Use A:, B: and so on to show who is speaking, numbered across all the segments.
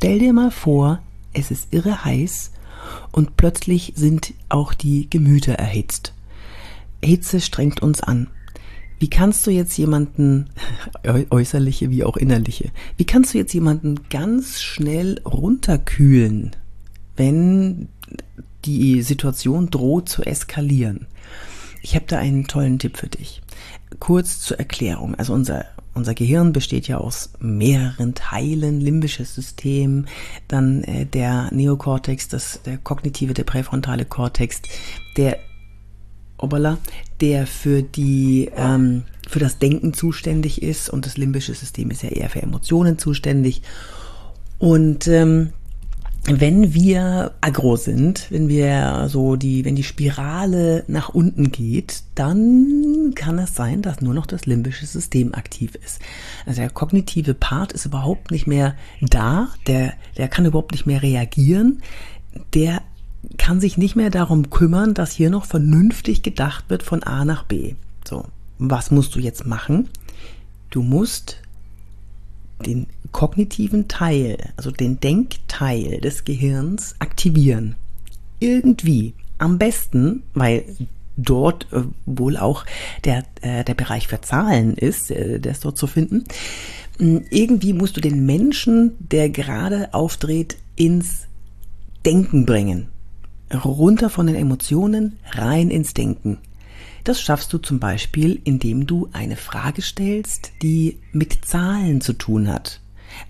A: stell dir mal vor, es ist irre heiß und plötzlich sind auch die Gemüter erhitzt. Hitze strengt uns an. Wie kannst du jetzt jemanden, äußerliche wie auch innerliche, wie kannst du jetzt jemanden ganz schnell runterkühlen, wenn die Situation droht zu eskalieren? Ich habe da einen tollen Tipp für dich. Kurz zur Erklärung. Also unser unser Gehirn besteht ja aus mehreren Teilen, limbisches System, dann äh, der Neokortex, das, der kognitive, der präfrontale Kortex, der Obala, der für die ähm, für das Denken zuständig ist und das limbische System ist ja eher für Emotionen zuständig. Und ähm, wenn wir aggro sind, wenn wir so die, wenn die Spirale nach unten geht, dann kann es sein, dass nur noch das limbische System aktiv ist. Also der kognitive Part ist überhaupt nicht mehr da, der, der kann überhaupt nicht mehr reagieren, der kann sich nicht mehr darum kümmern, dass hier noch vernünftig gedacht wird von A nach B. So, was musst du jetzt machen? Du musst den kognitiven Teil, also den Denkteil des Gehirns aktivieren. Irgendwie. Am besten, weil dort äh, wohl auch der, äh, der Bereich für Zahlen ist, äh, der ist dort zu finden. Hm, irgendwie musst du den Menschen, der gerade aufdreht, ins Denken bringen. Runter von den Emotionen, rein ins Denken. Das schaffst du zum Beispiel, indem du eine Frage stellst, die mit Zahlen zu tun hat.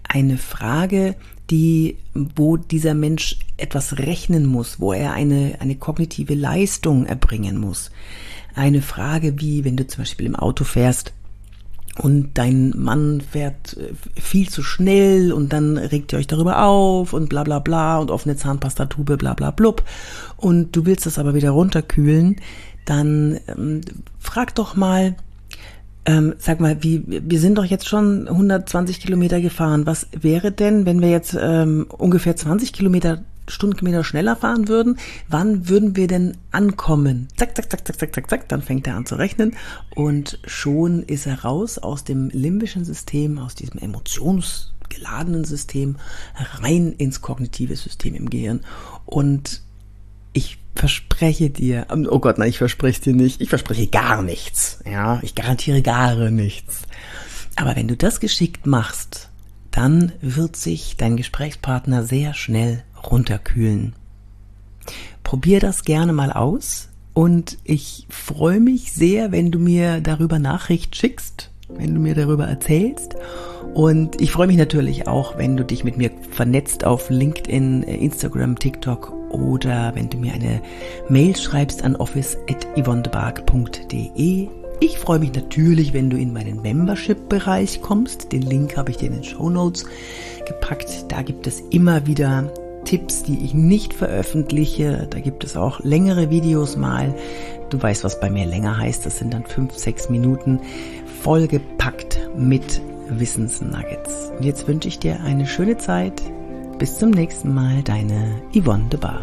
A: Eine Frage, die, wo dieser Mensch etwas rechnen muss, wo er eine, eine kognitive Leistung erbringen muss. Eine Frage wie, wenn du zum Beispiel im Auto fährst, und dein Mann fährt äh, viel zu schnell und dann regt ihr euch darüber auf und bla bla bla und offene Zahnpastatube bla bla blub und du willst das aber wieder runterkühlen, dann ähm, frag doch mal, ähm, sag mal, wie, wir sind doch jetzt schon 120 Kilometer gefahren. Was wäre denn, wenn wir jetzt ähm, ungefähr 20 Kilometer Stundenkilometer schneller fahren würden? Wann würden wir denn ankommen? Zack, zack, zack, zack, zack, zack, zack. Dann fängt er an zu rechnen und schon ist er raus aus dem limbischen System, aus diesem emotionsgeladenen System rein ins kognitive System im Gehirn. Und ich verspreche dir, ähm, oh Gott, nein, ich verspreche dir nicht, ich verspreche gar nichts, ja, ich garantiere gar nichts. Aber wenn du das geschickt machst, dann wird sich dein Gesprächspartner sehr schnell runterkühlen. Probier das gerne mal aus und ich freue mich sehr, wenn du mir darüber Nachricht schickst, wenn du mir darüber erzählst. Und ich freue mich natürlich auch, wenn du dich mit mir vernetzt auf LinkedIn, Instagram, TikTok oder wenn du mir eine Mail schreibst an office.yvonnebark.de. Ich freue mich natürlich, wenn du in meinen Membership-Bereich kommst. Den Link habe ich dir in den Show Notes gepackt. Da gibt es immer wieder Tipps, die ich nicht veröffentliche. Da gibt es auch längere Videos mal. Du weißt, was bei mir länger heißt. Das sind dann fünf, sechs Minuten vollgepackt mit Wissensnuggets. Und jetzt wünsche ich dir eine schöne Zeit bis zum nächsten Mal, deine Yvonne de Bar.